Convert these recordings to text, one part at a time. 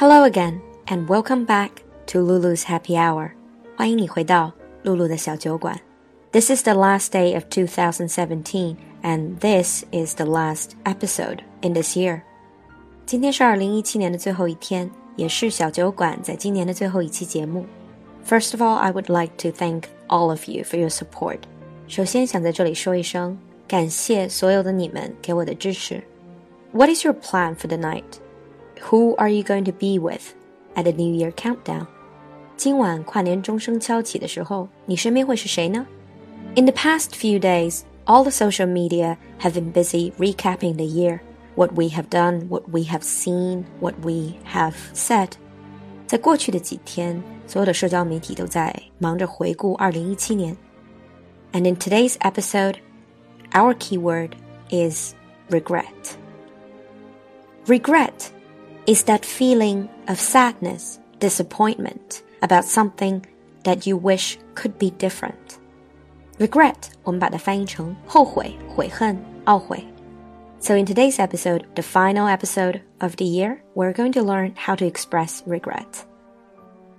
Hello again, and welcome back to Lulu's Happy Hour. 欢迎你回到露露的小酒馆。This is the last day of 2017, and this is the last episode in this year. 今天是二零一七年的最后一天，也是小酒馆在今年的最后一期节目。First of all, I would like to thank all of you for your support. 首先想在这里说一声感谢所有的你们给我的支持。What is your plan for the night? Who are you going to be with at the New Year countdown? 今晚跨年钟声敲起的时候，你身边会是谁呢？In the past few days, all the social media have been busy recapping the year, what we have done, what we have seen, what we have said. 在过去的几天，所有的社交媒体都在忙着回顾2017年。And in today's episode, our keyword is regret. Regret is that feeling of sadness, disappointment about something that you wish could be different. Regret 我们把它翻译成后悔、悔恨、懊悔。So in today's episode, the final episode of the year, we're going to learn how to express regret.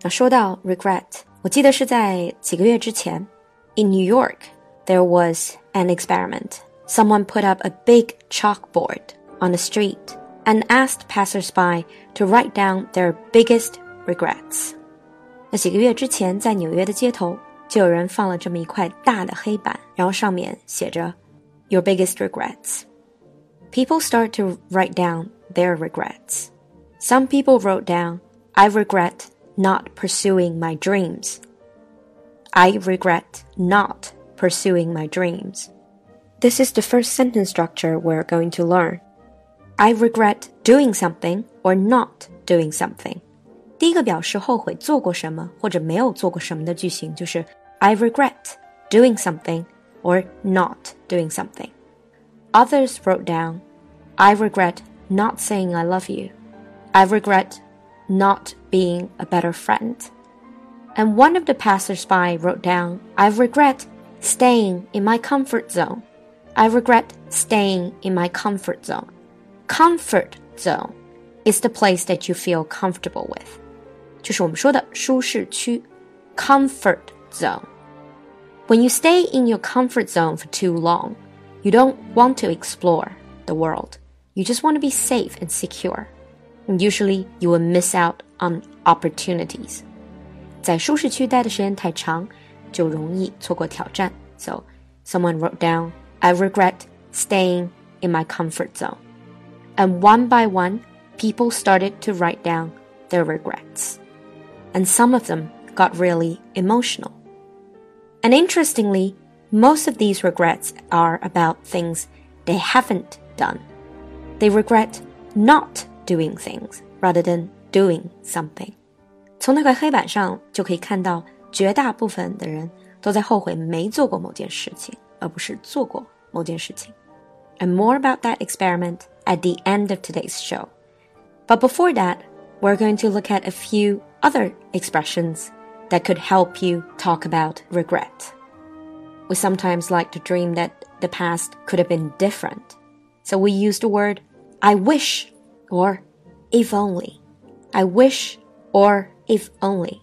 那说到 regret，我记得是在几个月之前，in New York there was an experiment. Someone put up a big chalkboard on the street and asked passersby to write down their biggest regrets. 那几个月之前，在纽约的街头就有人放了这么一块大的黑板，然后上面写着 "Your biggest regrets." People start to write down their regrets. Some people wrote down, "I regret not pursuing my dreams." I regret not pursuing my dreams. This is the first sentence structure we're going to learn. I regret doing something or not doing something. 第一个表示后悔做过什么或者没有做过什么的句型就是 I regret doing something or not doing something. Others wrote down I regret not saying I love you. I regret not being a better friend. And one of the passersby wrote down I regret staying in my comfort zone. I regret staying in my comfort zone. Comfort zone is the place that you feel comfortable with. 就是我们说的舒适区 comfort zone. When you stay in your comfort zone for too long, you don't want to explore the world. You just want to be safe and secure. And usually, you will miss out on opportunities. 在舒适区待的时间太长，就容易错过挑战。So, someone wrote down, "I regret staying in my comfort zone." And one by one, people started to write down their regrets and some of them got really emotional. And interestingly, most of these regrets are about things they haven't done. They regret not doing things rather than doing something. 从那块黑板上就可以看到，绝大部分的人都在后悔没做过某件事情，而不是做过某件事情。 And more about that experiment at the end of today's show. But before that, we're going to look at a few other expressions that could help you talk about regret. We sometimes like to dream that the past could have been different. So we use the word I wish or if only. I wish or if only.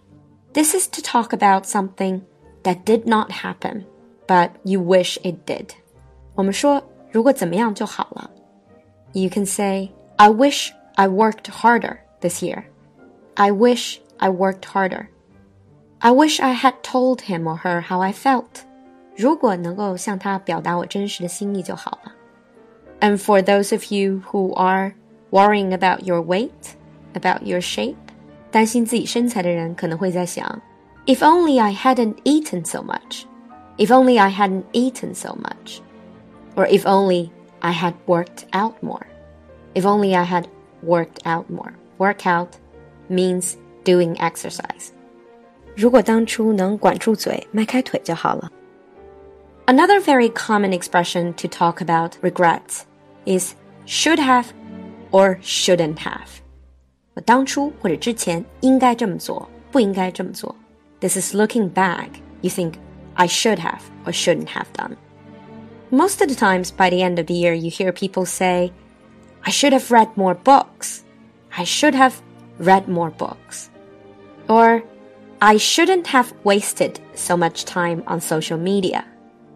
This is to talk about something that did not happen, but you wish it did. 我们说 如果怎么样就好了. You can say I wish I worked harder this year. I wish I worked harder. I wish I had told him or her how I felt. 如果能够向他表达我真实的心意就好了。And for those of you who are worrying about your weight, about your shape，担心自己身材的人可能会在想，If only I hadn't eaten so much. If only I hadn't eaten so much. Or if only I had worked out more. If only I had worked out more. Work out means doing exercise. 如果当初能管住嘴，迈开腿就好了。Another very common expression to talk about regrets is should have or shouldn't have. 我当初或者之前应该这么做，不应该这么做。This is looking back. You think I should have or shouldn't have done. Most of the times by the end of the year, you hear people say, I should have read more books. I should have read more books. Or, I shouldn't have wasted so much time on social media.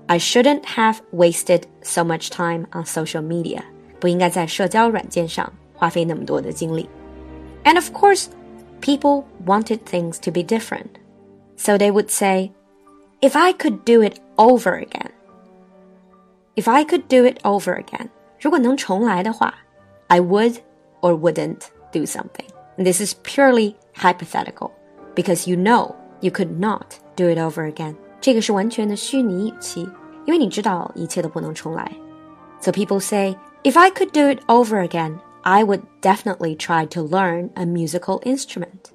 I shouldn't have wasted so much time on social media. 不应该在社交软件上花费那么多的精力。And of course, people wanted things to be different. So they would say, if I could do it over again. If I could do it over again. 如果能重来的话, I would or wouldn't do something. And this is purely hypothetical because you know you could not do it over again. 这个是完全的虚拟语气，因为你知道一切都不能重来。So people say, if I could do it over again, I would definitely try to learn a musical instrument.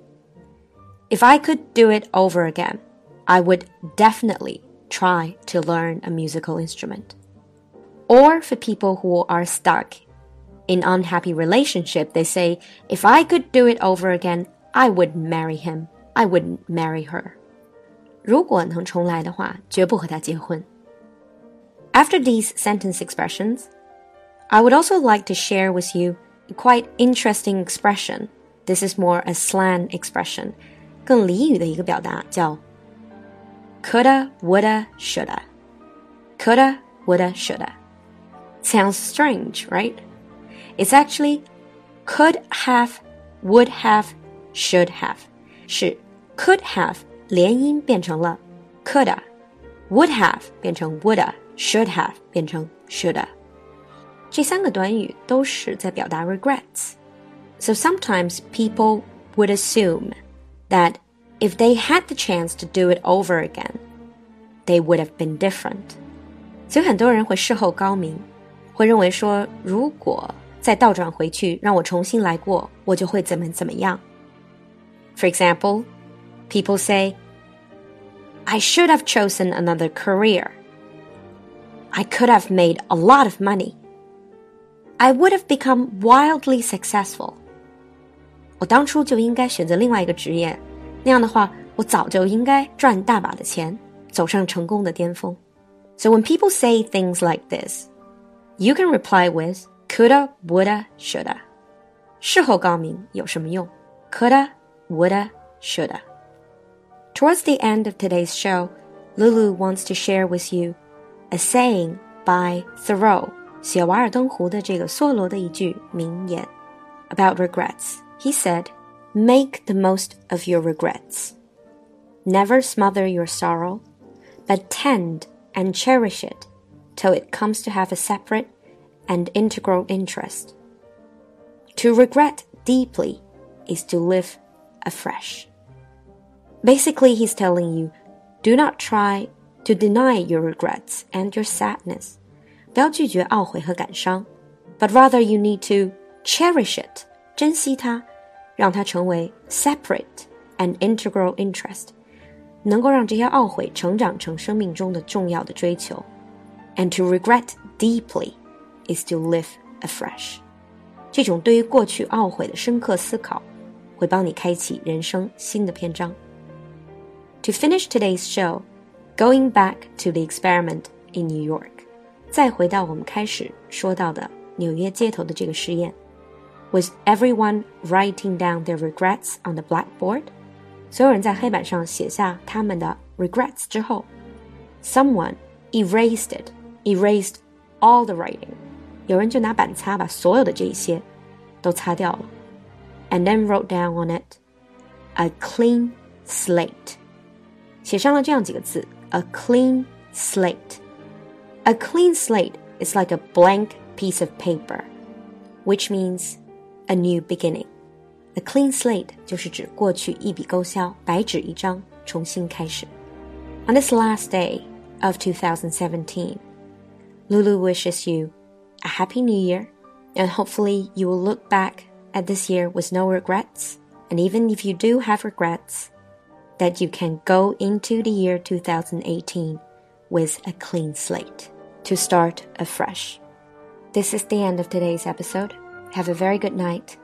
If I could do it over again, I would definitely try to learn a musical instrument. Or for people who are stuck in unhappy relationship, they say, if I could do it over again, I would marry him. I wouldn't marry her. 如果能重来的话，绝不和他结婚. After these sentence expressions, I would also like to share with you a quite interesting expression. This is more a slang expression. 更俚语的一个表达叫 coulda, woulda, shoulda. Coulda, woulda, shoulda. Sounds strange, right? It's actually could have, would have, should have. 是 could have 连音变成了 coulda, would have 变成 woulda, should have 变成 shoulda. 这三个短语都是在表达 regrets. So sometimes people would assume that if they had the chance to do it over again, they would have been different. 所以很多人会事后高明， 会认为说，如果再倒转回去，让我重新来过，我就会怎么怎么样。For example, people say, I should have chosen another career. I could have made a lot of money. I would have become wildly successful. 我当初就应该选择另外一个职业，那样的话，我早就应该赚大把的钱，走上成功的巅峰。So when people say things like this, you can reply with coulda, woulda, shoulda. 事后高明有什么用？Coulda, woulda, shoulda. Towards the end of today's show, Lulu wants to share with you a saying by Thoreau, 写《瓦尔登湖》的这个梭罗的一句名言 about regrets. He said, Make the most of your regrets. Never smother your sorrow, but tend and cherish it till it comes to have a separate and integral interest. To regret deeply is to live afresh. Basically, he's telling you do not try to deny your regrets and your sadness. 不要拒绝懊悔和感伤, but rather you need to cherish it, 珍惜它让它成为 separate and integral interest，能够让这些懊悔成长成生命中的重要的追求。 And to regret deeply is to live afresh。这种对于过去懊悔的深刻思考，会帮你开启人生新的篇章。To finish today's show, going back to the experiment in New York，再回到我们开始说到的纽约街头的这个实验。was everyone writing down their regrets on the blackboard? 所有人在黑板上写下他们的 regrets 之后，someone erased it, erased all the writing. 有人就拿板擦把所有的这些都擦掉了，and then wrote down on it a clean slate. 写上了这样几个字：a clean slate. A clean slate is like a blank piece of paper, which means a new beginning. A clean slate 就是指过去一笔勾销，白纸一张，重新开始。On this last day of 2017, Lulu wishes you a happy new year, and hopefully you will look back at this year with no regrets, and even if you do have regrets, that you can go into the year 2018 with a clean slate to start afresh. This is the end of today's episode. Have a very good night.